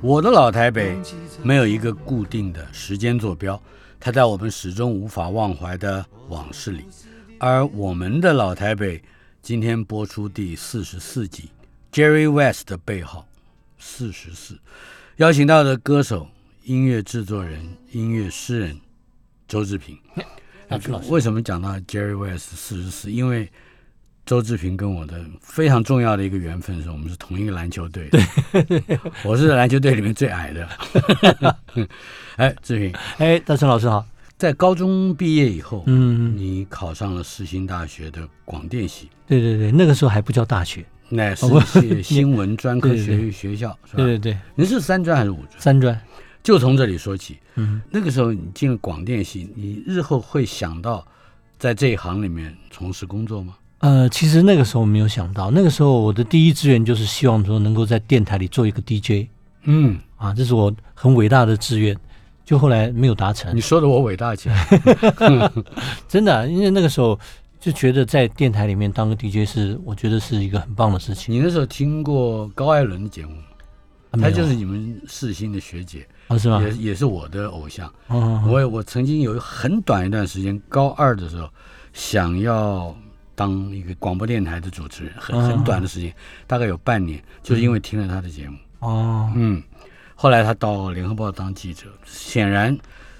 我的老台北没有一个固定的时间坐标，它在我们始终无法忘怀的往事里。而我们的老台北今天播出第四十四集，Jerry West 的背号四十四，邀请到的歌手、音乐制作人、音乐诗人周志平。为什么讲到 Jerry West 四十四？因为周志平跟我的非常重要的一个缘分是我们是同一个篮球队。对，我是篮球队里面最矮的。哎，志平，哎，大成老师好。在高中毕业以后，嗯，你考上了世新大学的广电系，对对对，那个时候还不叫大学。那是哦不是新闻专科学 学校，是吧？对对对，你是三专还是五专？三专。就从这里说起。嗯，那个时候你进了广电系，你日后会想到在这一行里面从事工作吗？呃，其实那个时候没有想到，那个时候我的第一志愿就是希望说能够在电台里做一个 DJ 嗯，啊，这是我很伟大的志愿。就后来没有达成你，说的我伟大起来。真的啊、因为那个时候就觉得在电台里面当个 DJ 是我觉得是一个很棒的事情。你那时候听过高艾伦的节目吗？啊没有她就是你们四星的学姐，啊，是吗？也也是我的偶像。哦，我我曾经有很短一段时间，高二的时候，想要当一个广播电台的主持人，很很短的时间，大概有半年，就是因为听了他的节目。哦，嗯，后来他到联合报当记者，显然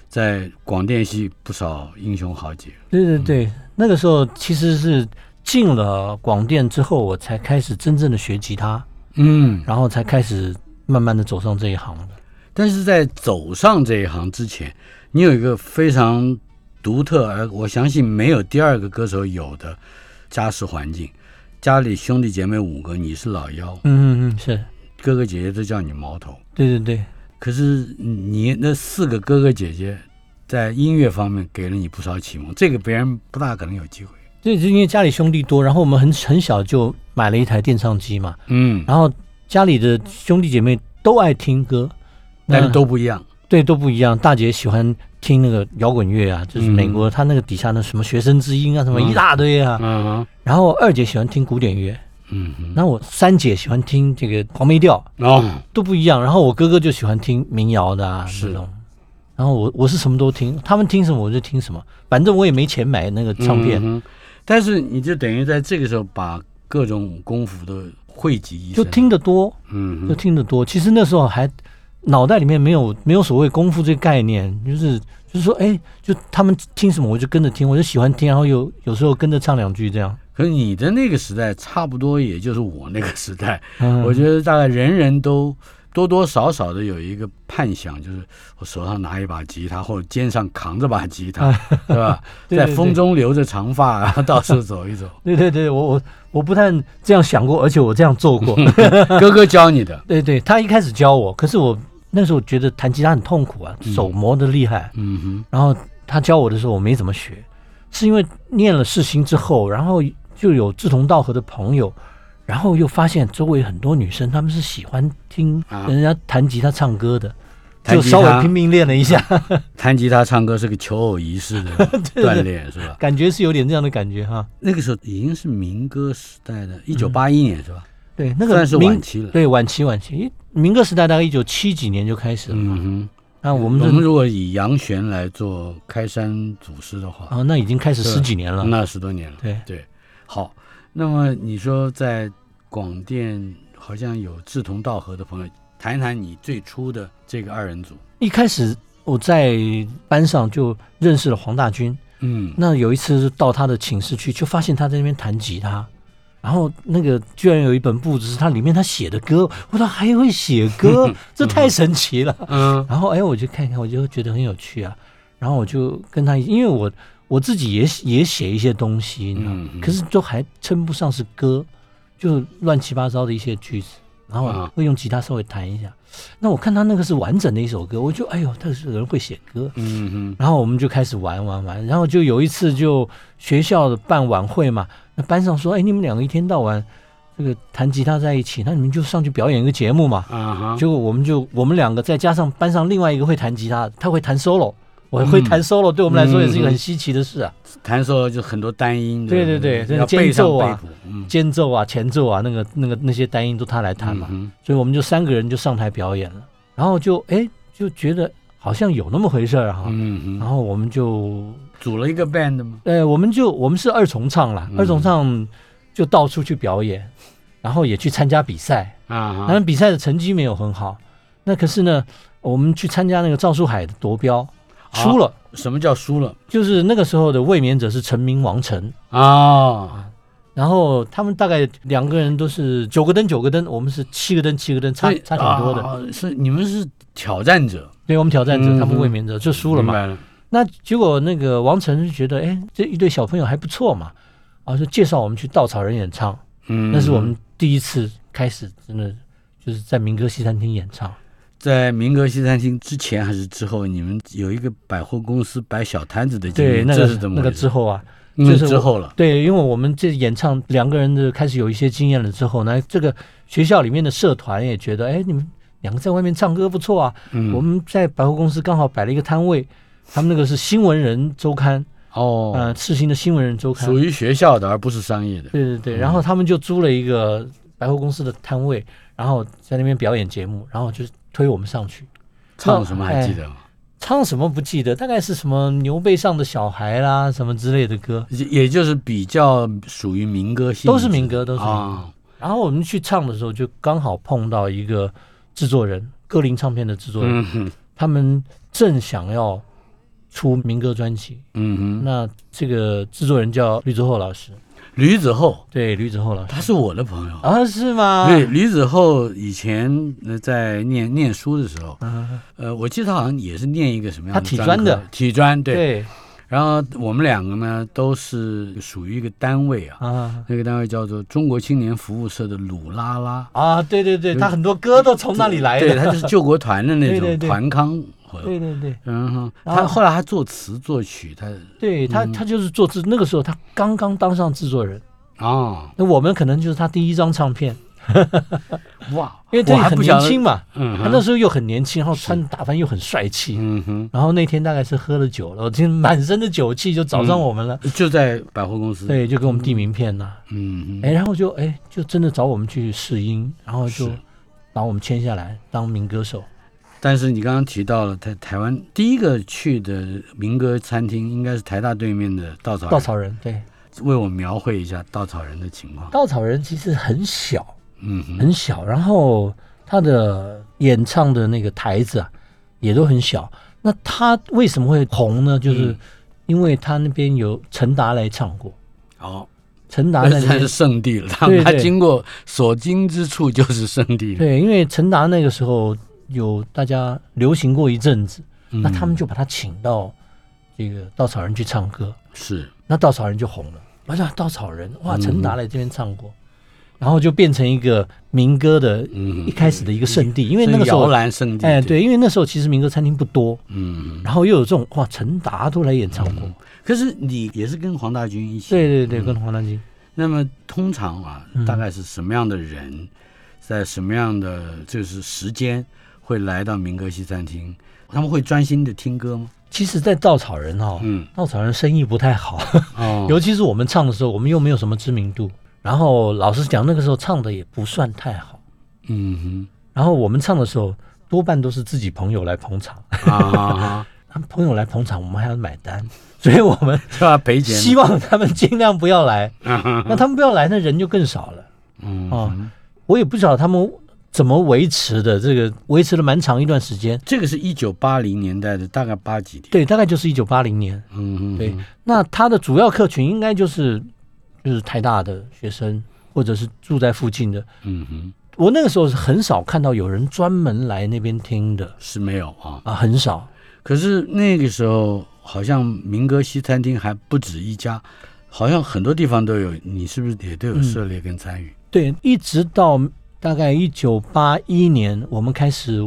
在广电系不少英雄豪杰。对对对，那个时候其实是进了广电之后，我才开始真正的学吉他，嗯，然后才开始慢慢的走上这一行的。但是在走上这一行之前，你有一个非常独特，而我相信没有第二个歌手有的家世环境。家里兄弟姐妹五个，你是老幺，嗯嗯嗯，是哥哥姐姐都叫你毛头。对对对，可是你那四个哥哥姐姐在音乐方面给了你不少启蒙，这个别人不大可能有机会。对，就因为家里兄弟多，然后我们很很小就买了一台电唱机嘛，嗯，然后家里的兄弟姐妹都爱听歌，但是都不一样。对都不一样。大姐喜欢听那个摇滚乐啊，就是美国，他那个底下那什么学生之音啊，什么嗯。一大堆啊。嗯哼。然后二姐喜欢听古典乐，嗯哼，然后我三姐喜欢听这个黄梅调，哦，都不一样。然后我哥哥就喜欢听民谣的啊，是那种。然后我我是什么都听，他们听什么我就听什么，反正我也没钱买那个唱片，嗯但是你就等于在这个时候把各种功夫都汇集一身，就听得多，嗯就，听得多。其实那时候还脑袋里面没有没有所谓功夫这个概念，就是就是说，哎，就他们听什么我就跟着听，我就喜欢听，然后有有时候跟着唱两句这样。可是你的那个时代差不多也就是我那个时代，嗯，我觉得大概人人都多多少少的有一个盼想，就是我手上拿一把吉他，或者肩上扛着把吉他，对吧？对对在风中留着长发，然后到处走一走。对对对，我我我不但这样想过，而且我这样做过。哥哥教你的，对对，他一开始教我，可是我那时候觉得弹吉他很痛苦啊，手磨得厉害。嗯哼，然后他教我的时候，我没怎么学，是因为念了世新之后，然后就有志同道合的朋友，然后又发现周围很多女生，她们是喜欢听啊人家弹吉他唱歌的，就稍微拼命练了一下，弹吉他唱歌是个求偶仪式的 锻炼，是吧？感觉是有点这样的感觉哈。那个时候已经是民歌时代的，一九八一年是吧？对，那个算是晚期了。对晚期晚期，民歌时代大概一九七几年就开始了嗯哼那我们，我们如果以杨玄来做开山祖师的话，啊，那已经开始十几年了。那十多年了。对，对，好，那么你说在广电好像有志同道合的朋友，谈一谈你最初的这个二人组。一开始我在班上就认识了黄大军。嗯那有一次到他的寝室去，就发现他在那边弹吉他，然后那个居然有一本簿子是他里面他写的歌，我说还会写歌，这太神奇了。嗯然后哎，我就看看，我就觉得很有趣啊。然后我就跟他，因为我我自己也也写一些东西，嗯嗯可是都还称不上是歌，就乱七八糟的一些句子，然后啊会用吉他稍微弹一下。那我看他那个是完整的一首歌，我就哎呦，他是人会写歌。嗯嗯然后我们就开始玩玩玩，然后就有一次就学校的办晚会嘛，那班上说，哎，你们两个一天到晚这个弹吉他在一起，那你们就上去表演一个节目嘛。啊哈，结果我们就我们两个再加上班上另外一个会弹吉他，他会弹 solo，我会弹 solo，、对我们来说也是一个很稀奇的事啊。弹 solo 就很多单音，对对对那个要背奏啊间奏啊、前奏啊，那个那个那些单音都他来弹嘛，嗯所以我们就三个人就上台表演了，然后就哎就觉得好像有那么回事儿哈，然后我们就组了一个 band 嘛？呃我们就我们是二重唱了，嗯。二重唱就到处去表演，然后也去参加比赛，啊哈，当然比赛的成绩没有很好，那可是呢，我们去参加那个赵树海的夺标，输了。什么叫输了就是那个时候的卫冕者是陈明、王晨，啊？然后他们大概两个人都是九个灯九个灯，我们是七个灯七个灯，差差挺多的。啊是你们是挑战者，对我们挑战者，嗯他们卫冕者就输了嘛。了，那结果那个王晨就觉得，哎，这一对小朋友还不错嘛，啊，就介绍我们去稻草人演唱。嗯，那是我们第一次开始，真的就是在民歌西餐厅演唱。在民歌西餐厅之前还是之后，你们有一个百货公司摆小摊子的经对，验，那个这是怎么那个之后啊，嗯就是我之后了，对，因为我们这演唱两个人的开始有一些经验了之后呢，这个学校里面的社团也觉得，哎，你们两个在外面唱歌不错啊。嗯我们在百货公司刚好摆了一个摊位，他们那个是新闻人周刊，哦，呃，世新的新闻人周刊。属于学校的，而不是商业的。对对对，然后他们就租了一个百货公司的摊位，然后在那边表演节目，然后就推我们上去。唱什么还记得吗？唱什么不记得，大概是什么牛背上的小孩啦，什么之类的歌。也也就是比较属于民歌性质，都是民歌都是民歌啊，然后我们去唱的时候，就刚好碰到一个制作人，歌林唱片的制作人，嗯，他们正想要出民歌专辑。嗯哼，那这个制作人叫吕志厚老师，吕子厚，对，吕子厚老师他是我的朋友。啊，是吗？对，吕子厚以前呃在念念书的时候，啊，呃，我记得他好像也是念一个什么样的他体专专的体专对。对然后我们两个呢都是属于一个单位啊，啊那个单位叫做中国青年服务社的鲁拉拉，啊，对对对，他很多歌都从那里来的，对，他就是救国团的那种 团康。对对对。嗯哼，然后他后来他作词作曲，他对，他嗯。他就是做制，那个时候他刚刚当上制作人，啊。那我们可能就是他第一张唱片，哇，因为他很年轻，嘛，嗯，他那时候又很年轻，然后穿打扮又很帅气，嗯哼，然后那天大概是喝了酒了，我听满身的酒气就找上我们了，就在百货公司，，对，就给我们递名片呐、嗯哼，哎，然后就哎就真的找我们去试音，然后就把我们签下来当民歌手。但是你刚刚提到了台台湾第一个去的民歌餐厅，应该是台大对面的稻草人稻草人对，为我描绘一下稻草人的情况。稻草人其实很小嗯，很小，然后他的演唱的那个台子啊也都很小。那他为什么会红呢？就是嗯因为他那边有陈达来唱过，哦，陈达那才是圣地了。他他经过所经之处就是圣地。对，因为陈达那个时候有大家流行过一阵子，嗯。那他们就把他请到这个稻草人去唱歌，是。那稻草人就红了。我想稻草人哇，嗯陈达来这边唱过，然后就变成一个民歌的嗯。一开始的一个圣地，因为那个时候摇篮圣地。哎，对，因为那时候其实民歌餐厅不多，嗯，然后又有这种哇，陈达都来演唱过，可是你也是跟黄大军一起。对对对，跟黄大军，那么通常啊嗯，大概是什么样的人，在什么样的就是时间会来到民歌西餐厅？他们会专心的听歌吗？其实，在稻草人哦，嗯，稻草人生意不太好，哦，尤其是我们唱的时候，我们又没有什么知名度，然后老实讲，那个时候唱的也不算太好，嗯哼。然后我们唱的时候，多半都是自己朋友来捧场，他们朋友来捧场，我们还要买单，所以我们就要赔钱。希望他们尽量不要来，嗯那他们不要来，那人就更少了。嗯哦，我也不知道他们怎么维持的，这个维持了蛮长一段时间。这个是一九八零年代的，大概八几年。对，大概就是一九八零年。嗯哼，对，那他的主要客群应该就是就是台大的学生，或或者是住在附近的。嗯哼，我那个时候是很少看到有人专门来那边听的是没有啊。啊，很少。可是那个时候好像民歌西餐厅还不止一家，好像很多地方都有，你是不是也都有涉猎跟参与？对，一直到大概一九八一年，我们开始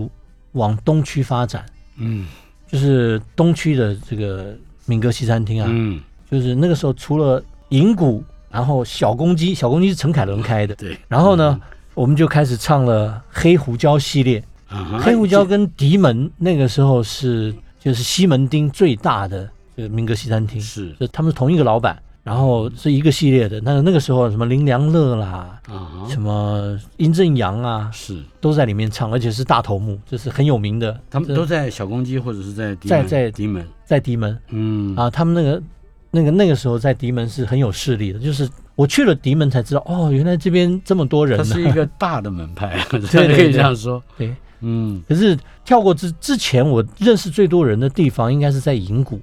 往东区发展，嗯。就是东区的这个民歌西餐厅啊，嗯，就是那个时候除了银谷，然后小公鸡，小公鸡是陈凯伦开的，对。然后呢，我们就开始唱了黑胡椒系列。嗯黑胡椒跟迪门那个时候是就是西门町最大的这个民歌西餐厅，是。就他们是同一个老板，然后是一个系列的。那那个时候什么林良乐啦，啊哈什么殷正阳啊，是，都在里面唱，而且是大头目，就是很有名的。他们都在小公鸡或者是在在在迪门，在迪门嗯啊，他们那个那个那个时候在迪门是很有势力的，就是我去了迪门才知道，哦，原来这边这么多人呢。它是一个大的门派，对可以对这样说。对，嗯可是跳过之之前，我认识最多人的地方应该是在银谷。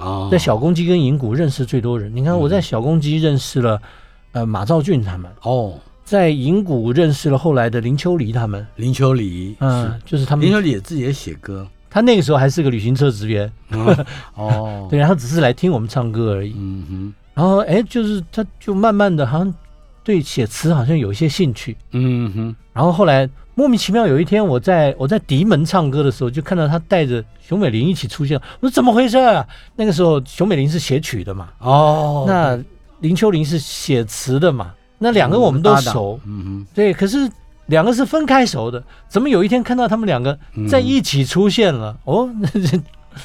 哦，在小公鸡跟银谷认识最多人。你看我在小公鸡认识了呃马兆俊他们，哦，在银谷认识了后来的林秋离他们，林秋离，嗯是，就是他们。林秋离也自己也写歌，他那个时候还是个旅行车职员，嗯 哦，对，然后只是来听我们唱歌而已。嗯哼，然后哎，就是他就慢慢的好像对写词好像有一些兴趣。嗯哼，然后后来莫名其妙有一天我在我在迪门唱歌的时候，就看到他带着熊美玲一起出现，我说怎么回事啊？那个时候熊美玲是写曲的嘛，哦，那林秋玲是写词的嘛，那两个我们都熟，嗯哼。对，可是两个是分开熟的，怎么有一天看到他们两个，在一起出现了？哦，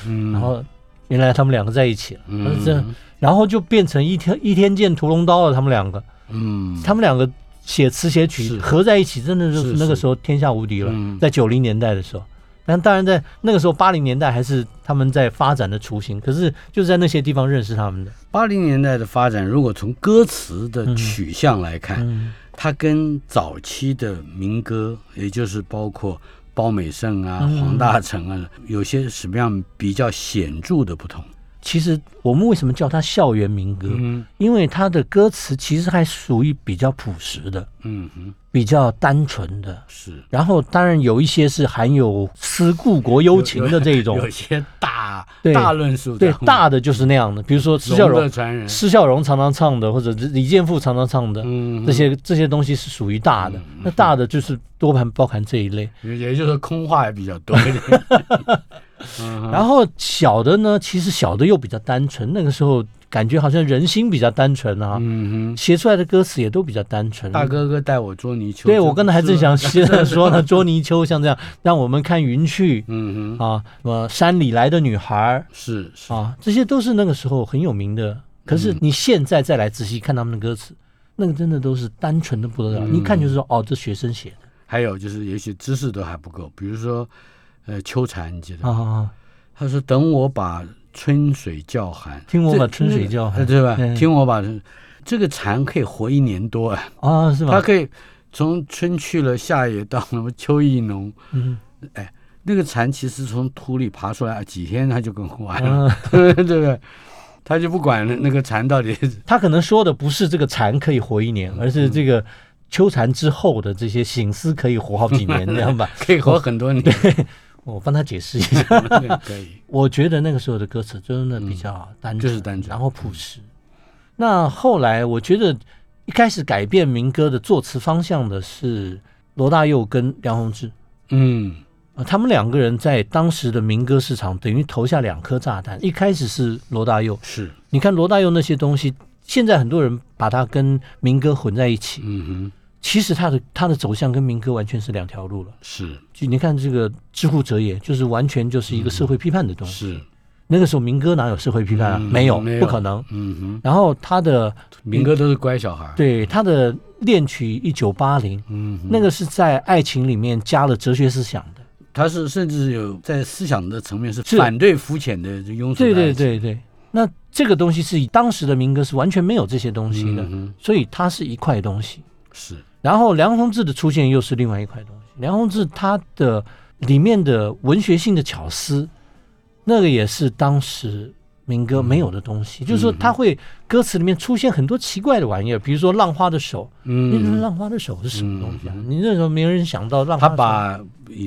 嗯，然后原来他们两个在一起了，嗯，这然后就变成一天一天见屠龙刀了。他们两个，嗯，他们两个写词写曲合在一起，真的就是是那个时候天下无敌了。嗯在九零年代的时候，但当然在那个时候八零年代还是他们在发展的雏形，可是就是在那些地方认识他们的。八零年代的发展，如果从歌词的取向来看，嗯它跟早期的民歌，也就是包括包美胜啊、嗯黄大成啊，有些什么样比较显著的不同？其实我们为什么叫它校园民歌？嗯因为它的歌词其实还属于比较朴实的、嗯哼，比较单纯的。是。然后当然有一些是含有思故国幽情的这种。有，些大对。大论述对，大的就是那样的，比如说施孝荣施孝荣常常唱的，或者李健富常常唱的，嗯这些这些东西是属于大的。那大的就是多盘包含这一类，也也就是空话也比较多一点。嗯然后小的呢，其实小的又比较单纯，那个时候感觉好像人心比较单纯啊，嗯写出来的歌词也都比较单纯。大哥哥带我捉泥鳅。对，我刚才还正想是吧说呢，捉泥鳅像这样，让我们看云去。嗯哼，啊，什么山里来的女孩是是，啊，这些都是那个时候很有名的。可是你现在再来仔细看他们的歌词，那个真的都是单纯的不得了，一看就是说，哦，这学生写的。还有就是也许知识都还不够，比如说，呃，秋蝉，你记得他说：“等我把春水叫寒，听我把春水叫寒。呃对吧？嗯。听我把这个蝉可以活一年多啊，啊，是吧？它可以从春去了，夏也到了，秋意浓。嗯。哎那个蝉其实从土里爬出来几天，它就更完了，嗯，对不对？他就不管那个蝉到底。他可能说的不是这个蝉可以活一年，而是这个秋蝉之后的这些醒思可以活好几年，这样吧？可以活很多年，我帮他解释一下。可以。我觉得那个时候的歌词真的比较单纯，嗯就是单纯然后朴实。那后来我觉得一开始改变民歌的作词方向的是罗大佑跟梁鸿志。嗯啊，他们两个人在当时的民歌市场等于投下两颗炸弹。一开始是罗大佑，是，你看罗大佑那些东西，现在很多人把它跟民歌混在一起，嗯哼，其实他的他的走向跟民歌完全是两条路了。是就你看这个“知乎者也”，就是完全就是一个社会批判的东西。是，那个时候民歌哪有社会批判啊？嗯没有，没有不可能。嗯哼，然后他的民歌都是乖小孩，，对他的恋曲一九八零，嗯哼，那个是在爱情里面加了哲学思想的。他是甚至有在思想的层面是是反对肤浅的庸俗的对对，对对，那这个东西是当时的民歌是完全没有这些东西的，嗯，所以它是一块东西。是，然后梁鸿志的出现又是另外一块东西。梁鸿志他的里面的文学性的巧思，那个也是当时民歌没有的东西，就是说他会歌词里面出现很多奇怪的玩意儿，比如说浪花的手，嗯，浪花的手是什么东西啊？你那时候没有人想到浪花的手，他把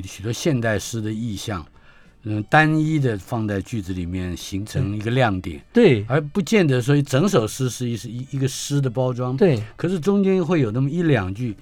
许多现代诗的意象，嗯，单一的放在句子里面，形成一个亮点，对而不见得说整首诗是一是一一个诗的包装。，对可是中间会有那么一两句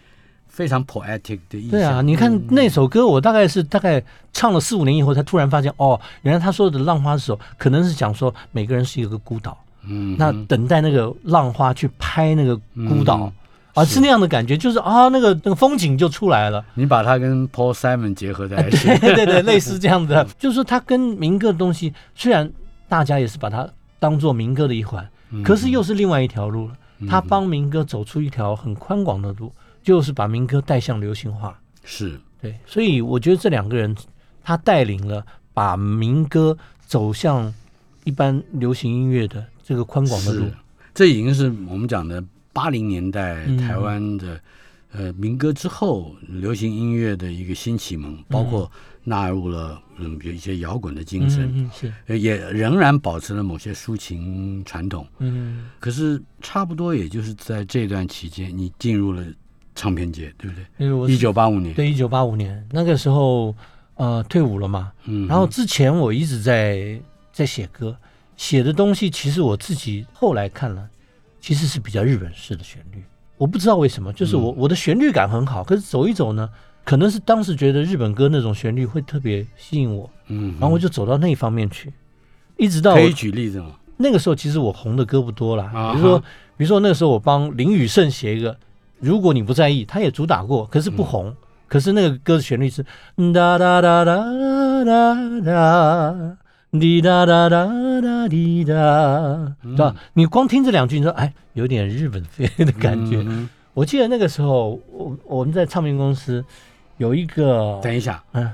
非常 poetic 的意象。对啊！你看那首歌，我大概是大概唱了四五年以后，才突然发现，哦，原来他说的浪花的时候，可能是讲说每个人是一个孤岛，嗯，那等待那个浪花去拍那个孤岛。嗯啊，是。是那样的感觉，就是啊，那个那个风景就出来了，你把它跟 Paul Simon 结合在一起，对对对，类似这样的，就是说它跟民歌的东西，虽然大家也是把它当做民歌的一环，嗯可是又是另外一条路了。他帮民歌走出一条很宽广的路，就是把民歌带向流行化。是。对，所以我觉得这两个人，他带领了把民歌走向一般流行音乐的这个宽广的路。，这已经是我们讲的八零年代嗯台湾的、呃民歌之后流行音乐的一个新启蒙，包括纳入了嗯有一些摇滚的精神，是。呃也仍然保持了某些抒情传统。嗯。可是差不多也就是在这段期间，你进入了唱片界，对不对？一九八五年，对一九八五年。那个时候呃退伍了嘛，嗯，然后之前我一直在在写歌，写的东西其实我自己后来看了，其实是比较日本式的旋律。我不知道为什么，就是我、我的旋律感很好，可是走一走呢，可能是当时觉得日本歌那种旋律会特别吸引我，嗯，然后我就走到那一方面去，一直到可以举例子吗？那个时候，其实我红的歌不多啦，啊哈比如说，比如说那个时候我帮林宇胜写一个《如果你不在意》，他也主打过，可是不红。可是那个歌的旋律是哒哒哒哒哒哒，滴答答答答滴答，对吧？你光听这两句，你说哎，有点日本飞的感觉。嗯我记得那个时候，我我们在唱片公司有一个，等一下。嗯，哒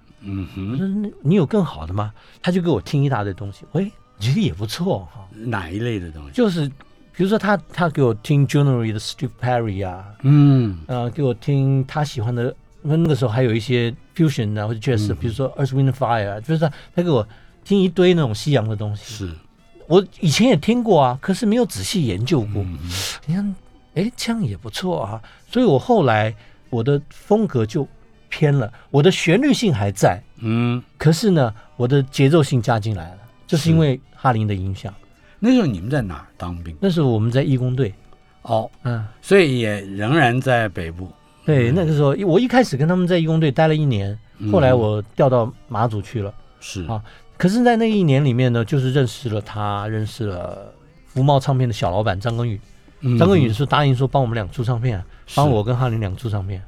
嗯我哼，说你你有更好的吗？他就给我听一大堆东西，喂，觉得也不错哈、哪一类的东西？就是比如说他他给我听 January 的 Steve Perry 啊，嗯呃，给我听他喜欢的，那那个时候还有一些 fusion 啊或者 jazz，、嗯比如说 Earth Wind Fire 啊，就是他他给我听一堆那种西洋的东西。是，我以前也听过啊，可是没有仔细研究过。嗯你看，哎，这样也不错啊。所以我后来我的风格就偏了，我的旋律性还在，嗯，可是呢，我的节奏性加进来了，就是因为哈林的影响。那时候你们在哪儿当兵？那时候我们在义工队，哦，嗯，所以也仍然在北部。对，那个时候我一开始跟他们在义工队待了一年，后来我调到马祖去了。是啊可是，在那一年里面呢，就是认识了他，认识了福茂唱片的小老板张根宇。嗯张根宇是答应说帮我们俩出唱片、啊，帮我跟哈林俩出唱片。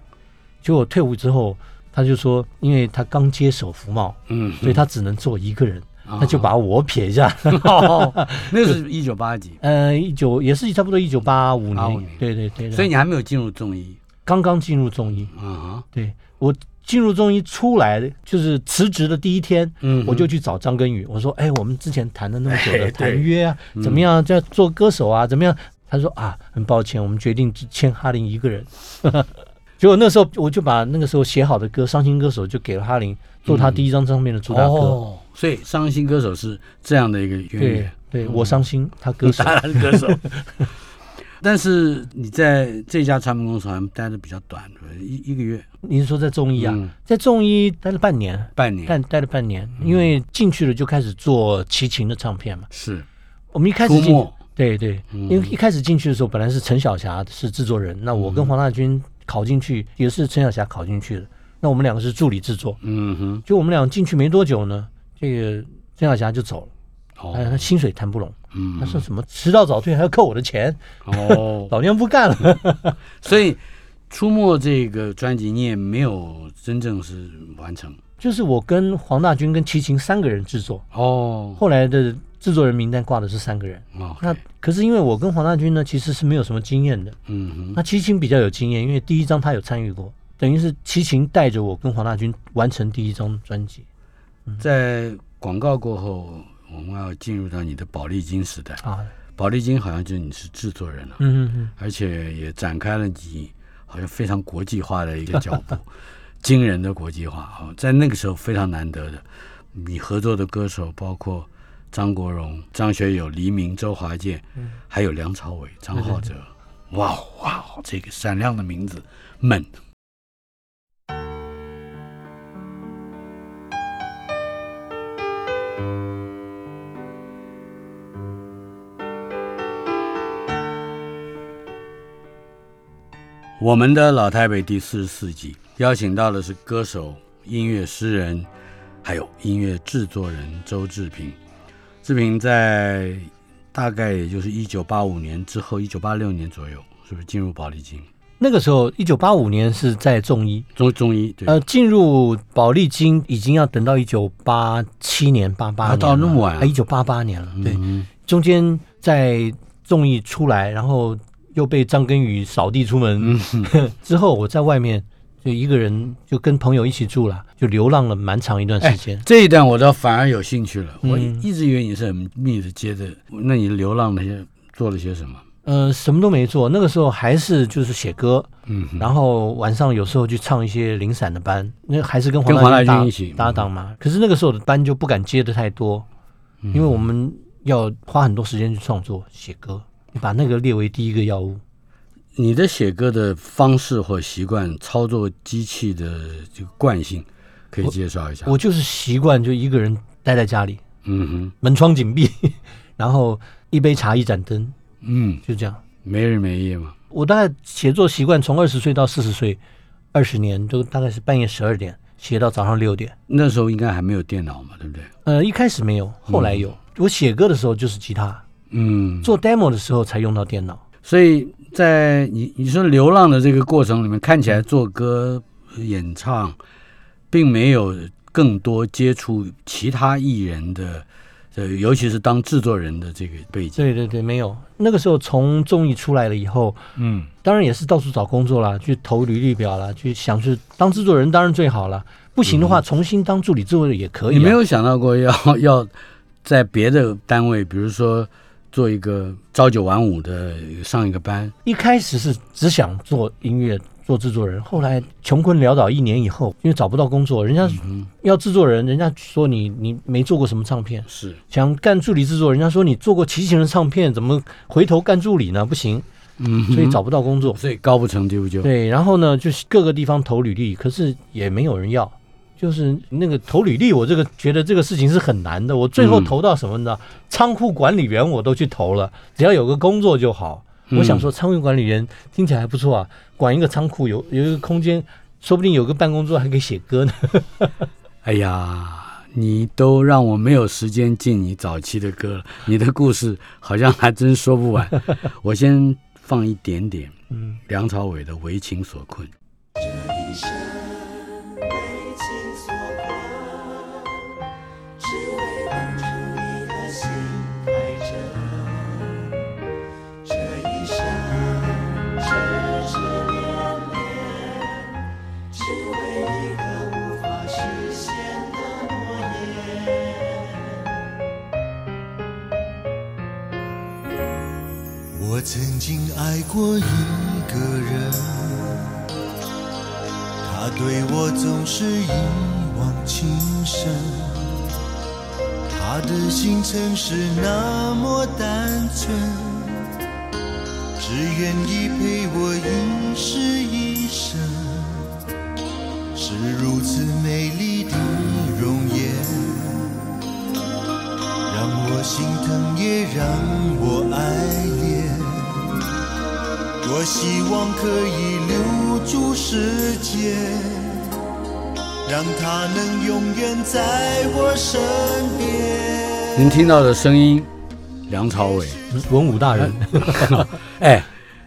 结果退伍之后，他就说，因为他刚接手福茂，嗯，所以他只能做一个人，啊他就把我撇下。那是一九八几，呃，一九也是差不多一九八五85年年，对对对，所以你还没有进入中医刚刚进入中医，啊？对我进入中医出来的就是辞职的第一天，嗯我就去找张根宇，我说：“哎，我们之前谈了那么久的 谈约啊，嗯怎么样？在做歌手啊，怎么样？”他说：“啊，很抱歉，我们决定只签哈林一个人。”结果那时候我就把那个时候写好的歌《伤心歌手》就给了哈林做他第一张唱片的主打歌。哦，所以伤心歌手是这样的一个渊对源，对，我伤心，他歌手。但是你在这家唱片公司好像待的比较短，一一个月，你是说在中医啊？嗯。在中医待了半年，半年。待待了半年，因为进去了就开始做齐秦的唱片嘛。是。我们一开始进对对，嗯。因为一开始进去的时候，本来是陈小霞是制作人，那我跟黄大军考进去，也是陈小霞考进去的，那我们两个是助理制作。嗯哼，就我们俩进去没多久呢，这个陈小霞就走了，哎，哦他，薪水谈不拢，嗯。他说什么迟到早退还要扣我的钱，哦，老娘不干了。所以出没这个专辑你也没有真正是完成。就是我跟黄大军跟齐秦三个人制作，哦，后来的制作人名单挂的是三个人。哦，那可是因为我跟黄大军呢，其实是没有什么经验的。嗯哼，那齐秦比较有经验，因为第一张他有参与过，等于是齐秦带着我跟黄大军完成第一张专辑在广告过后，我们要进入到你的宝丽金时代。啊。宝丽金好像就是你是制作人了，嗯嗯嗯，而且也展开了你好像非常国际化的一个脚步，惊人的国际化啊，在那个时候非常难得的。你合作的歌手包括张国荣、张学友、黎明、周华健，还有梁朝伟、张浩哲。哇哦哇哦，这个闪亮的名字们。我们的老台北第四十四集邀请到的是歌手、音乐诗人，还有音乐制作人周志平。志平在大概也就是一九八五年之后，一九八六年左右，是不是进入保利金？那个时候一九八五年是在中医，中中医对，呃，进入保利金已经要等到一九八七年、八八啊年了，到那么晚啊一九八八年了。对，嗯中间在综艺出来，然后又被张根宇扫地出门，嗯 之后我在外面就一个人就跟朋友一起住了，就流浪了蛮长一段时间。这一段我倒反而有兴趣了。嗯我一直以为你是很密的接着，那你流浪那些做了些什么？呃，什么都没做，那个时候还是就是写歌，嗯，然后晚上有时候去唱一些零散的班，那还是跟跟黄大大军一起搭档嘛。可是那个时候的班就不敢接的太多，嗯因为我们要花很多时间去创作写歌，你把那个列为第一个要务。你的写歌的方式或习惯，操作机器的这个惯性，可以介绍一下。我就是习惯就一个人待在家里，嗯哼，门窗紧闭，然后一杯茶一盏灯，嗯，就这样。没日没夜嘛。我大概写作习惯从二十岁到四十岁，二十年都大概是半夜十二点写到早上六点。那时候应该还没有电脑嘛，对不对？呃，一开始没有，后来有。我写歌的时候就是吉他，嗯，做 demo 的时候才用到电脑。所以在你你说流浪的这个过程里面，看起来做歌、演唱，并没有更多接触其他艺人的，呃，尤其是当制作人的这个背景。对对对，没有。那个时候从综艺出来了以后，嗯，当然也是到处找工作啦，去投履历表啦，去想去当制作人，当然最好了。不行的话，重新当助理制作人也可以、啊。你没有想到过要要在别的单位，比如说做一个朝九晚五的上一个班，一开始是只想做音乐、做制作人，后来穷困潦倒一年以后，因为找不到工作，人家嗯，要制作人，人家说你你没做过什么唱片，是，想干助理制作，人家说你做过齐秦的唱片，怎么回头干助理呢？不行，嗯，所以找不到工作。所以高不成低不就。对，然后呢，就是各个地方投履历，可是也没有人要。就是那个投履历，我这个觉得这个事情是很难的。我最后嗯投到什么呢？仓库管理员我都去投了，只要有个工作就好。嗯我想说，仓库管理员听起来还不错啊，管一个仓库有有一个空间，说不定有个办公桌还可以写歌呢。哎呀，你都让我没有时间进你早期的歌了，你的故事好像还真说不完。我先放一点点嗯，梁朝伟的《为情所困》。曾经爱过一个人。他对我总是一往情深，他的心曾是那么单纯，只愿意陪我一世一生，是如此美丽的容颜，让我心疼也让我爱。多希望可以留住时间，让它能永远在我身边。您听到的声音，梁朝伟。文武大人，哎，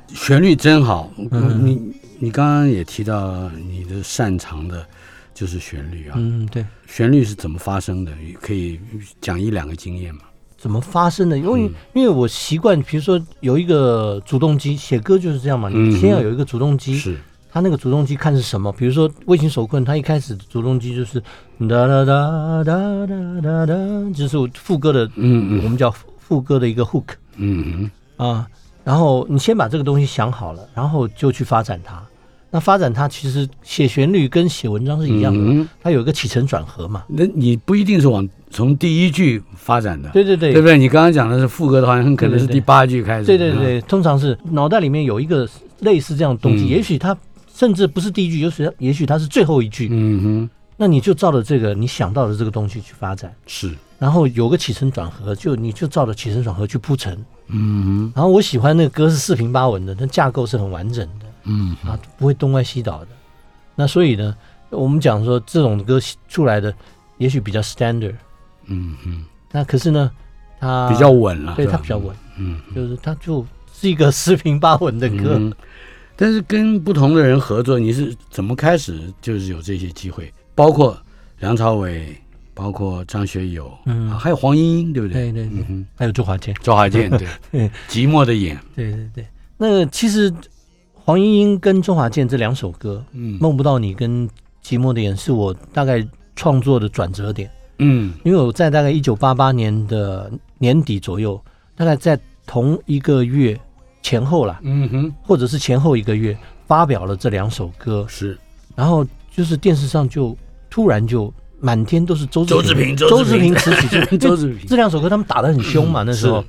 旋律真好。嗯你你刚刚也提到你的擅长的就是旋律啊，嗯，对。旋律是怎么发生的？可以讲一两个经验吗？怎么发生的？因为、嗯因为我习惯，比如说有一个主动机，写歌就是这样嘛，嗯你先要有一个主动机，是，它那个主动机看是什么，比如说《卫星手困》，它一开始的主动机就是哒哒哒哒哒哒哒，就是副歌的，嗯嗯我们叫副歌的一个 hook 嗯啊。然后你先把这个东西想好了，然后就去发展它。那发展它其实写旋律跟写文章是一样的，嗯。它有一个起承转合嘛。那你不一定是往从第一句发展的，对对对，对不对？你刚刚讲的是副歌的话，很可能是第八句开始。嗯，对对对，通常是脑袋里面有一个类似这样的东西，嗯。也许它甚至不是第一句，也许也许它是最后一句，嗯哼，那你就照着这个你想到的这个东西去发展，是，然后有个起承转合，就你就照着起承转合去铺陈。嗯哼，然后我喜欢那个歌是四平八稳的，那架构是很完整的嗯，啊，不会东歪西倒的。那所以呢，我们讲说这种歌出来的也许比较 standard，嗯嗯，那可是呢，它比较稳了，对它比较，稳，嗯。就是它就是一个四平八稳的歌。嗯，但是跟不同的人合作，你是怎么开始就是有这些机会？包括梁朝伟，包括张学友，嗯。啊还有黄莺莺，对不对？对对对。嗯，还有周华健，周华健，对。对，寂寞的眼，对对对。那其实黄莺莺跟周华健这两首歌，嗯《梦不到你》跟《寂寞的眼》是我大概创作的转折点，嗯。因为我在大概一九八八年的年底左右，大概在同一个月前后啦，嗯哼，或者是前后一个月发表了这两首歌，是。然后就是电视上就突然就满天都是周周志平周周志志平平词曲，周志平。这两首歌他们打得很凶嘛，那时候，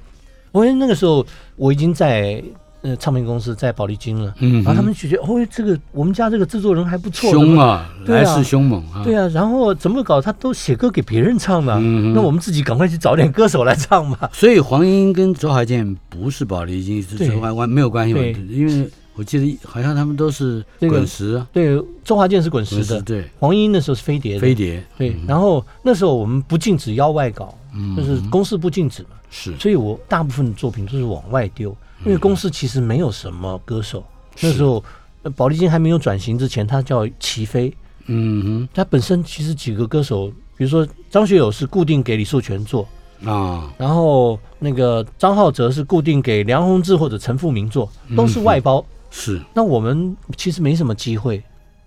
我因为那个时候我已经在呃唱片公司在宝丽金了，嗯，然后他们就觉得哦，这个我们家这个制作人还不错，凶啊，来势凶猛啊，对啊，然后怎么搞？他都写歌给别人唱的，嗯那我们自己赶快去找点歌手来唱吧。所以黄莺莺跟周华健不是宝丽金，是对。周华完没有关系嘛？因为我记得好像他们都是滚石啊，对，周华健是滚石的，石对。黄莺那时候是飞碟的。飞碟，对，嗯然后那时候我们不禁止邀外稿，嗯就是公司不禁止嘛，是。所以我大部分的作品都是往外丢，因为公司其实没有什么歌手。那时候呃宝丽金还没有转型之前，他叫齐飞，嗯哼，他本身其实几个歌手，比如说张学友是固定给李寿全做，啊，然后那个张浩哲是固定给梁鸿志或者陈富明做，都是外包。是。那我们其实没什么机会，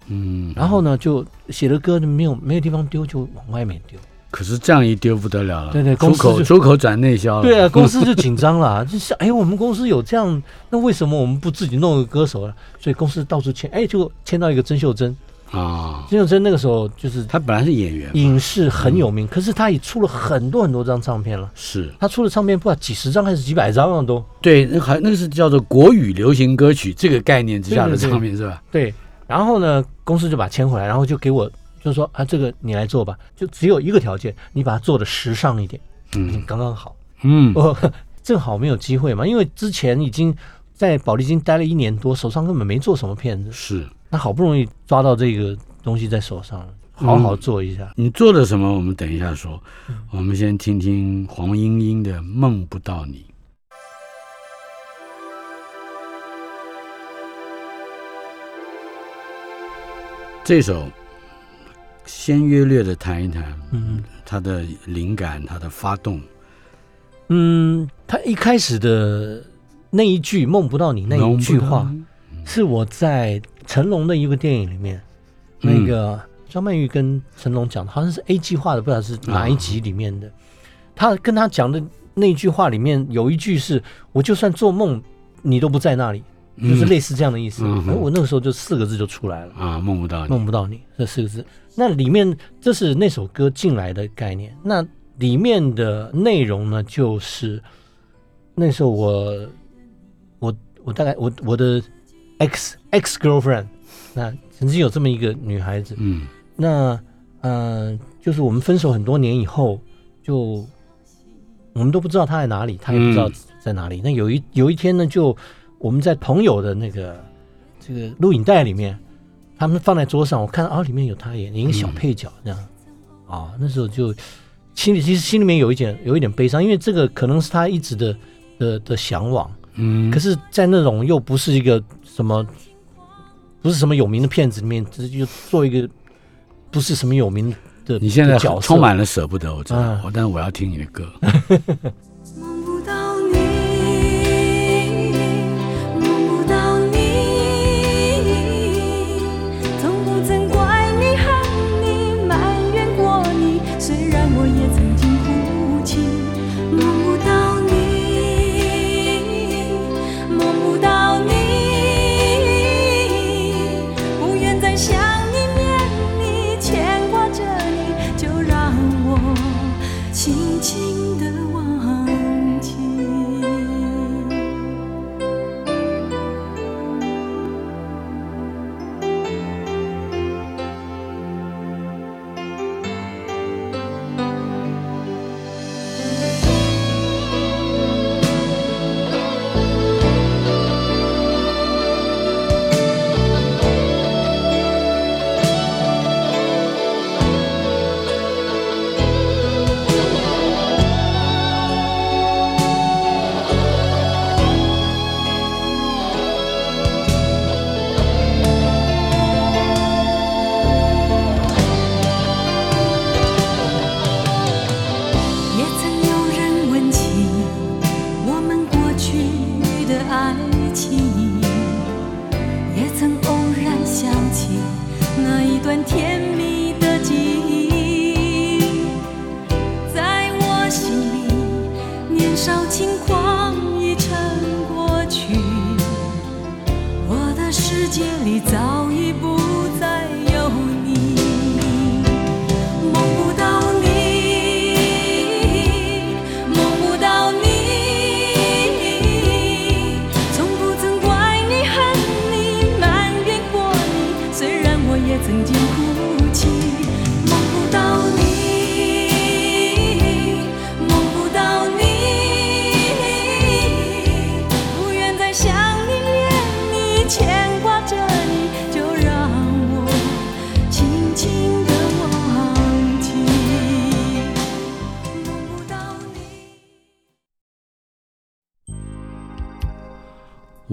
嗯，然后呢，就写的歌没有没有地方丢，就往外面丢。可是这样一丢不得了了，对对出口出口转内销了，对啊，公司就 紧张了，就想，哎，我们公司有这样，那为什么我们不自己弄个歌手呢？所以公司到处签，哎，就签到一个曾秀珍。啊，曾秀珍那个时候就是他本来是演员，影视很有名，可是他也出了很多很多张唱片了。是他出的唱片不知道几十张还是几百张啊，都对，那还那个是叫做国语流行歌曲这个概念之下的唱片是吧？对。然后呢，公司就把他签回来，然后就给我就说啊，这个你来做吧，就只有一个条件，你把它做的时尚一点，嗯刚刚好。嗯，我 正好没有机会嘛，因为之前已经在保利金待了一年多，手上根本没做什么片子，是那好不容易抓到这个东西在手上，好好做一下。你做了什么？我们等一下说，嗯我们先听听黄莺莺的《梦不到你》。这首先约略的谈一谈，嗯他的灵感，他的发动，嗯，他一开始的那一句“梦不到你”那一句话，是我在成龙的一个电影里面，嗯那个张曼玉跟成龙讲的，好像是 A 计划的，不知道是哪一集里面的。他跟他讲的那句话里面有一句是：“我就算做梦，你都不在那里。”就是类似这样的意思。嗯而我那个时候就四个字就出来了。啊，梦不到你，梦不到你这四个字。那里面这是那首歌进来的概念，那里面的内容呢，就是那时候我我我大概我我的 ex ex girlfriend，那曾经有这么一个女孩子，嗯那呃，就是我们分手很多年以后，就我们都不知道她在哪里，她也不知道嗯在哪里。那有一有一天呢，就我们在朋友的那个这个录影带里面，他们放在桌上，我看到啊，里面有他演一个小配角这样，啊，那时候就心里其实心里面有一点有一点悲伤，因为这个可能是他一直的的的向往，嗯，可是，在那种又不是一个什么，不是什么有名的片子里面，只是就做一个不是什么有名的你现在充满了舍不得，我知道，但是我要听你的歌。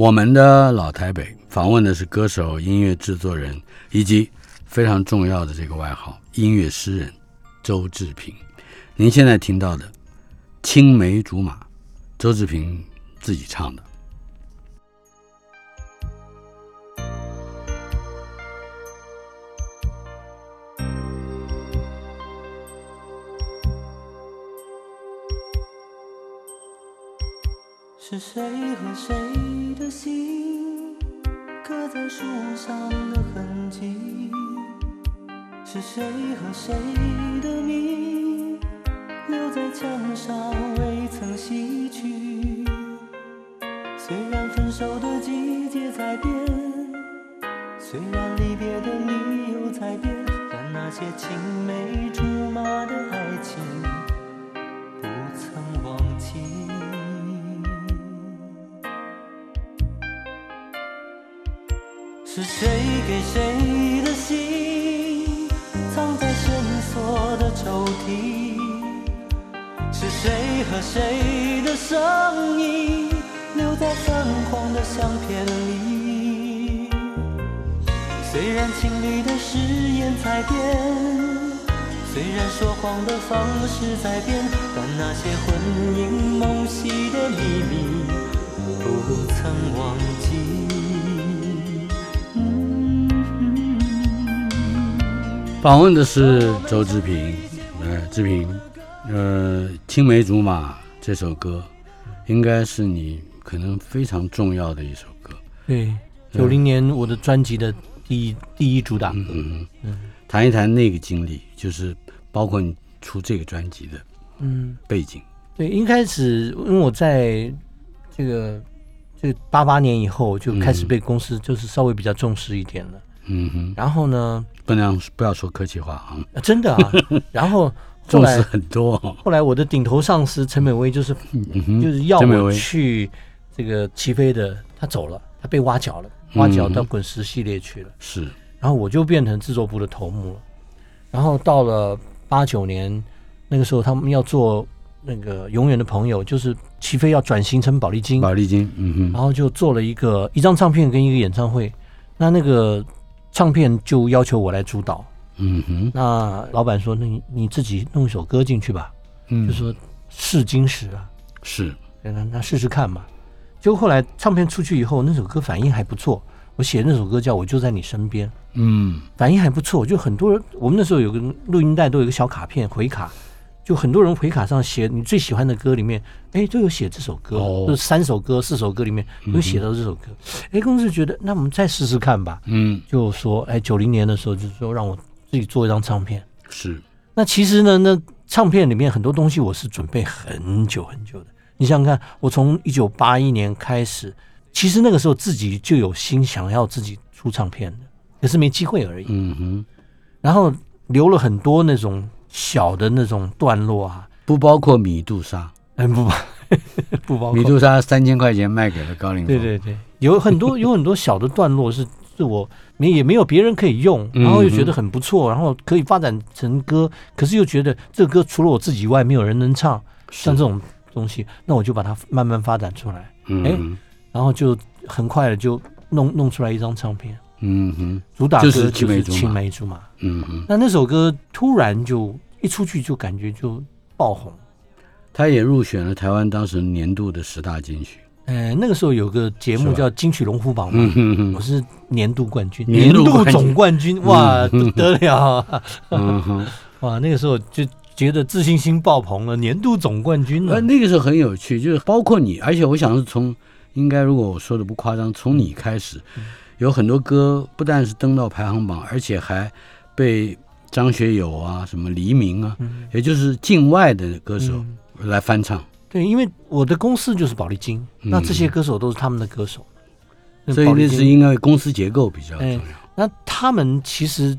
我们的老台北访问的是歌手、音乐制作人以及非常重要的这个外号——音乐诗人周志平。您现在听到的《青梅竹马》，周志平自己唱的。是谁和谁在树上的痕迹？是谁和谁的名留在墙上未曾洗去？虽然分手的季节在变，虽然离别的理由在变，但那些青梅是谁给谁的信，藏在深锁的抽屉？是谁和谁的声音，留在泛黄的相片里？虽然情侣的誓言在变，虽然说谎的方式在变，但那些魂萦梦系的秘密，不曾忘记。访问的是周志平，呃，志平，呃，《青梅竹马》这首歌，应该是你可能非常重要的一首歌。对，九零年我的专辑的第一第一主打。歌，嗯嗯，谈一谈那个经历，就是包括你出这个专辑的嗯，背景。对，一开始因为我在这个这八八年以后就开始被公司就是稍微比较重视一点了，嗯哼，然后呢，不能不要说客气话啊，啊真的啊，然后后重视来很多。后来我的顶头上司陈美薇就是就是要我去这个齐飞的，他走了，他被挖角了，挖角嗯到滚石系列去了。是，然后我就变成制作部的头目了。然后到了八九年，那个时候他们要做那个永远的朋友，就是齐飞要转型成宝丽金，宝丽金，嗯哼，然后就做了一个一张唱片跟一个演唱会。那那个唱片就要求我来主导，嗯哼，那老板说：“那你你自己弄一首歌进去吧。”嗯就说试金石啊，是，那那试试看嘛。结果后来唱片出去以后，那首歌反应还不错。我写那首歌叫《我就在你身边》，嗯反应还不错。就很多人，我们那时候有个录音带，都有一个小卡片回卡，就很多人回卡上写你最喜欢的歌里面，哎，都有写这首歌，哦就是三首歌、四首歌里面有写到这首歌。哎，公司觉得那我们再试试看吧，嗯就说，哎，九零年的时候就说让我自己做一张唱片。是，那其实呢，那唱片里面很多东西我是准备很久很久的。你想想看，我从一九八一年开始，其实那个时候自己就有心想要自己出唱片的，可是没机会而已。嗯哼，然后留了很多那种小的那种段落啊，不包括米杜莎，嗯，不包 不包括。米杜莎三千块钱卖给了高凌风，对对对，有很多有很多小的段落是是我没也没有别人可以用，嗯然后又觉得很不错，然后可以发展成歌，可是又觉得这个歌除了我自己以外没有人能唱，像这种东西，那我就把它慢慢发展出来，哎然后就很快的就弄弄出来一张唱片，嗯哼，主打歌就是青梅竹马。嗯哼，那那首歌突然就一出去就感觉就爆红，他也入选了台湾当时年度的十大金曲。呃，那个时候有个节目叫金曲龙虎榜嘛，我是年度冠军，年度总冠军，哇，不得了。哇，那个时候就觉得自信心爆棚了，年度总冠军了呃，。那个时候很有趣，就是包括你，而且我想是从应该如果我说的不夸张，从你开始，有很多歌不但是登到排行榜，而且还被张学友啊、什么黎明啊，也就是境外的歌手来翻唱，对，因为我的公司就是宝丽金，那这些嗯歌手都是他们的歌手，所以是应该公司结构比较重哎要。那他们其实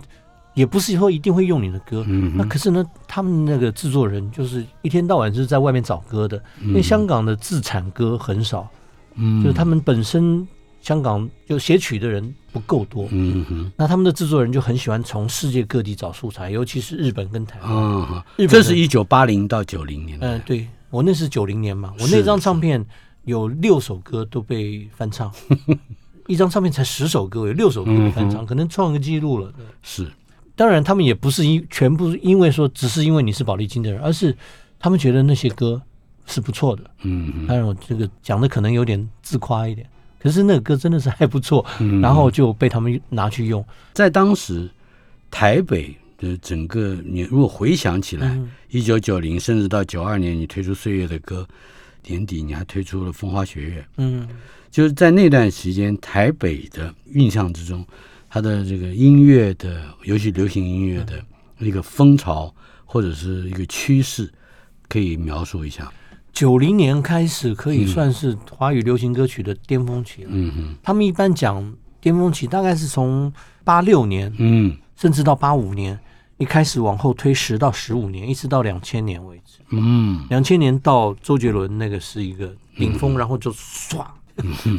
也不是以后一定会用你的歌，嗯，那可是呢，他们那个制作人就是一天到晚是在外面找歌的，因为香港的自产歌很少，嗯。就是他们本身香港就写曲的人不够多，嗯哼。那他们的制作人就很喜欢从世界各地找素材，尤其是日本跟台湾。啊哈，日本这是一九八零到九零年嗯、代，对我那是九零年嘛，我那张唱片有六首歌都被翻唱，一张唱片才十首歌，有六首歌被翻唱，可能创个记录了。是。当然，他们也不是因全部因为说只是因为你是宝丽金的人，而是他们觉得那些歌是不错的。嗯哼。当然，我这个讲的可能有点自夸一点，可是那个歌真的是还不错，嗯然后就被他们拿去用。在当时台北的整个，你如果回想起来，嗯一九九零甚至到九二年，你推出《岁月的歌》，年底你还推出了《风花雪月》，嗯，就是在那段时间，台北的印象之中，它的这个音乐的，尤其流行音乐的一个风潮或者是一个趋势，可以描述一下。九零年开始可以算是华语流行歌曲的巅峰期了。嗯哼，他们一般讲巅峰期，大概是从八六年嗯甚至到八五年，一开始往后推十到十五年，一直到两千年为止。嗯两千年到周杰伦那个是一个顶峰，然后就唰，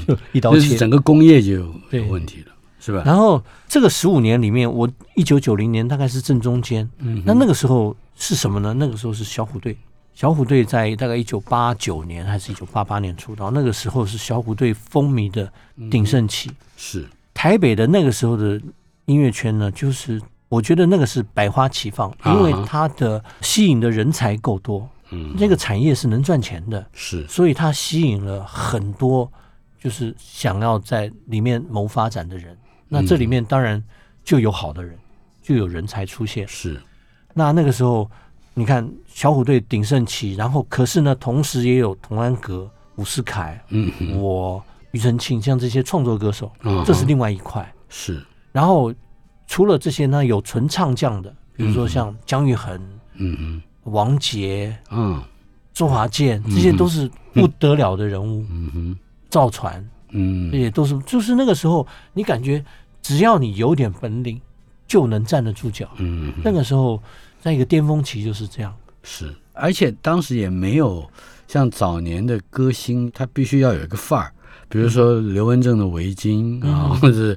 就一刀切。整个工业就有问题了，是吧？然后这个十五年里面，我一九九零年大概是正中间。嗯那那个时候是什么呢？那个时候是小虎队。小虎队在大概一九八九年还是一九八八年出道，那个时候是小虎队风靡的鼎盛期。是，台北的那个时候的音乐圈呢，就是我觉得那个是百花齐放，啊因为它的吸引的人才够多，嗯那个产业是能赚钱的，是，所以它吸引了很多就是想要在里面谋发展的人。那这里面当然就有好的人，就有人才出现。是，那那个时候，你看小虎队鼎盛期，然后可是呢，同时也有童安格、伍思凯、嗯，我、庾澄庆像这些创作歌手，嗯这是另外一块。是，然后除了这些呢，有纯唱将的，比如说像姜育恒、嗯王杰、嗯周华健，这些都是不得了的人物。嗯哼，赵传。嗯。这些都是，就是那个时候，你感觉只要你有点本领，就能站得住脚。嗯，那个时候，在一个巅峰期就是这样。是，而且当时也没有像早年的歌星，他必须要有一个范儿，比如说刘文正的围巾啊，或者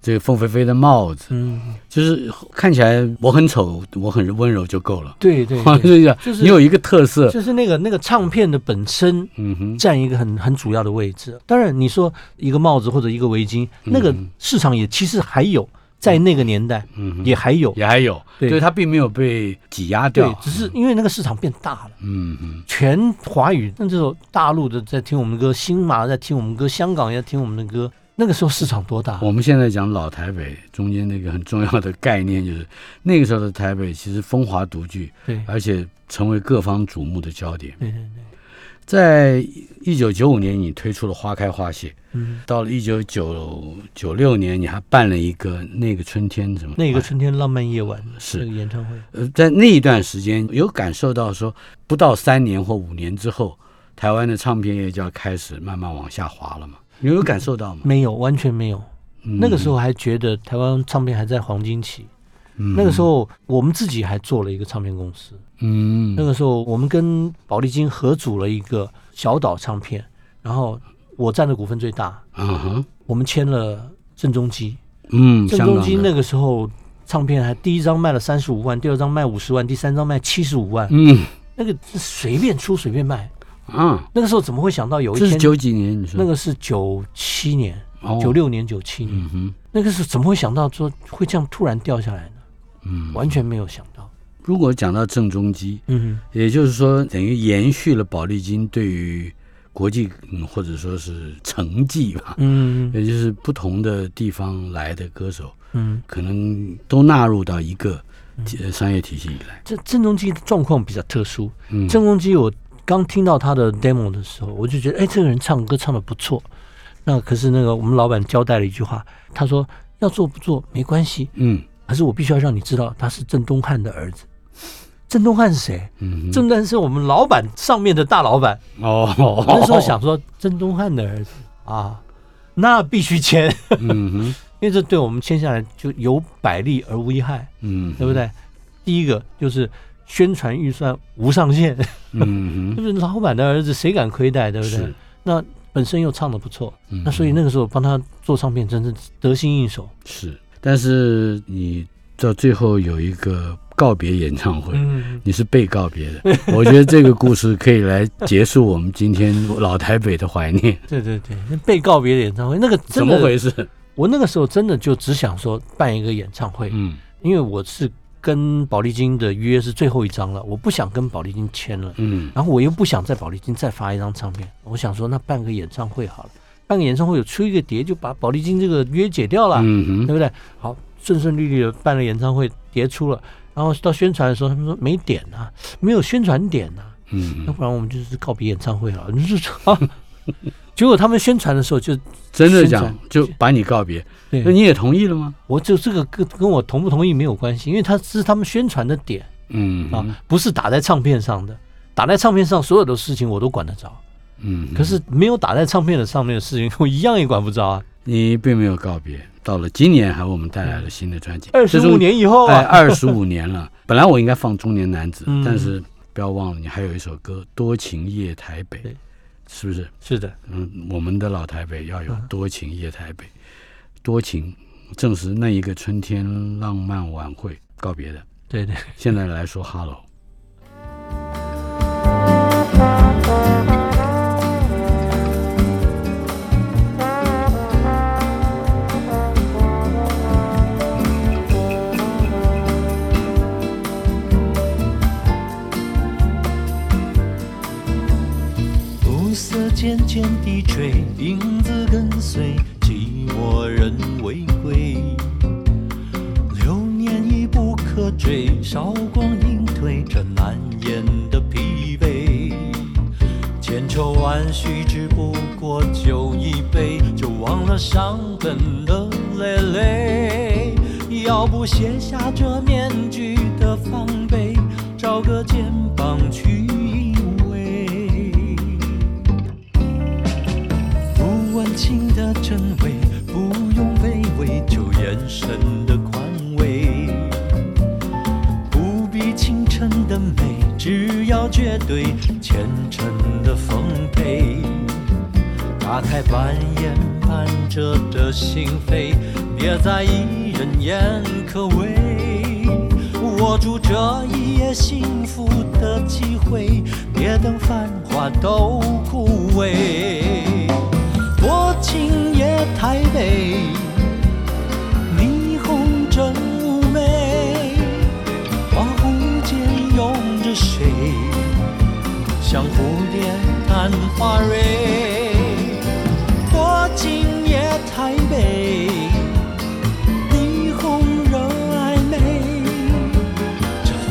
这个凤飞飞的帽子，嗯，就是看起来我很丑，我很温柔就够了。对对 就是你有一个特色，就是那个那个唱片的本身嗯哼，占一个很很主要的位置。当然，你说一个帽子或者一个围巾，那个市场也其实还有，在那个年代嗯，也还有。也还有，对所以，它并没有被挤压对掉，，只是因为那个市场变大了。嗯嗯，全华语，那这种大陆的在听我们歌，新马在听我们歌，香港也在听我们的歌，那个时候市场多大？我们现在讲老台北，中间那个很重要的概念就是，那个时候的台北其实风华独具，对而且成为各方瞩目的焦点。对对对，在一九九五年，你推出了《花开花谢》，嗯，到了一九九九六年，你还办了一个那个春天什么？那个春天浪漫夜晚是那个演唱会，呃，在那一段时间，有感受到说，不到三年或五年之后，台湾的唱片业就要开始慢慢往下滑了嘛？你有感受到吗？没有，完全没有。嗯那个时候还觉得台湾唱片还在黄金期，嗯。那个时，候我们自己还做了一个唱片公司，嗯，那个时候我们跟宝丽金合组了一个小岛唱片，然后我占的股份最大，嗯哼，我们签了郑中基，嗯，郑中基那个时候唱片还第一张卖了三十五万，第二张卖五十万，第三张卖七十五万，嗯。那个是随便出随便卖。啊，那个时候怎么会想到有一天？这是九几年，你说。那个是九七年、哦。九六年、九七年，嗯哼，那个时候怎么会想到说会这样突然掉下来呢？嗯，完全没有想到。如果讲到郑中基，嗯也就是说等于延续了宝丽金对于国际嗯或者说是成绩吧，嗯也就是不同的地方来的歌手，嗯，可能都纳入到一个呃商业体系里来。这郑中基的状况比较特殊。嗯，郑中基，我刚听到他的 demo 的时候，我就觉得，哎，这个人唱歌唱的不错。那可是那个我们老板交代了一句话，他说要做不做没关系，嗯可是我必须要让你知道他是郑东汉的儿子。郑东汉是谁？嗯，郑东汉是我们老板上面的大老板。哦，那时候想说，郑东汉的儿子啊，那必须签，嗯哼，因为这对我们签下来就有百利而无一害，嗯，对不？对？第一个就是宣传预算无上限，嗯哼，就是老板的儿子，谁敢亏待，对不对？，那本身又唱的不错，嗯那所以那个时候帮他做唱片，真是得心应手。是，但是你到最后有一个告别演唱会。嗯，你是被告别的，我觉得这个故事可以来结束我们今天老台北的怀念。对对对，那被告别的演唱会，那个怎么回事？我那个时候真的就只想说办一个演唱会，嗯因为我是跟宝丽金的约是最后一张了，我不想跟宝丽金签了，嗯然后我又不想在宝丽金再发一张唱片，我想说那办个演唱会好了，办个演唱会有出一个碟就把保丽金这个约解掉了，嗯哼，对不对？好，顺顺利利的办了演唱会，碟出了，然后到宣传的时候，他们说没点呐、没有宣传点呐、嗯，要不然我们就是告别演唱会了。你是 啊？结果他们宣传的时候就真的讲就把你告别，对那你也同意了吗？我就这个跟跟我同不同意没有关系，因为他是他们宣传的点啊嗯啊，不是打在唱片上的。打在唱片上所有的事情我都管得着，嗯，可是没有打在唱片的上面的事情，我一样也管不着啊。你并没有告别，到了今年还为我们带来了新的专辑，二十五年以后哎，啊，二十五年了。本来我应该放《中年男子》嗯但是不要忘了，你还有一首歌《多情夜台北对》，是不是？是的，嗯，我们的老台北要有嗯多情夜台北，多情正是那一个春天浪漫晚会告别的。对对。现在来说哈喽，肩低垂，影子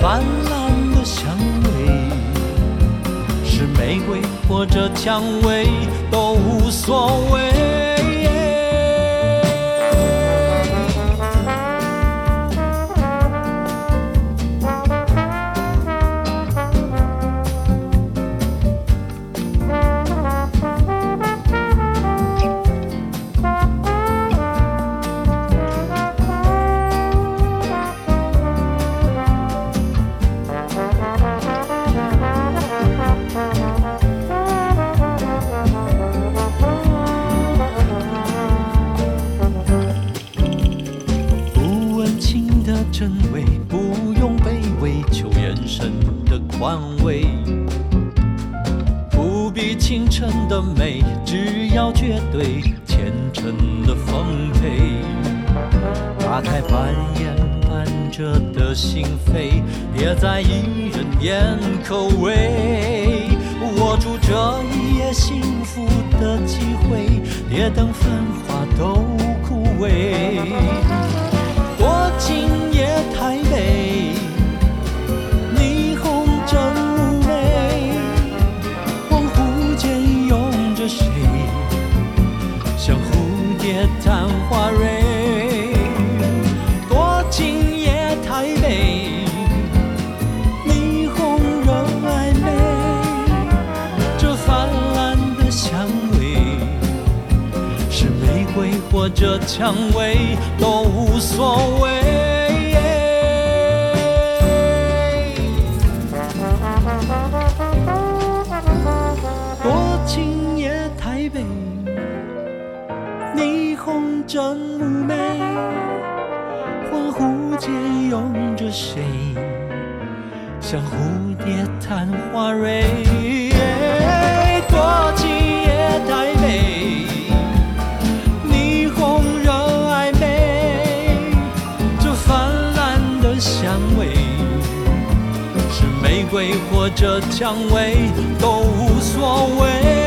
泛滥的香味。是玫瑰或者蔷薇都无所谓。away 握着蔷薇都无所谓。多情夜台北，霓虹真妩媚，恍惚间拥着谁，像蝴蝶探花蕊。这蔷薇都无所谓。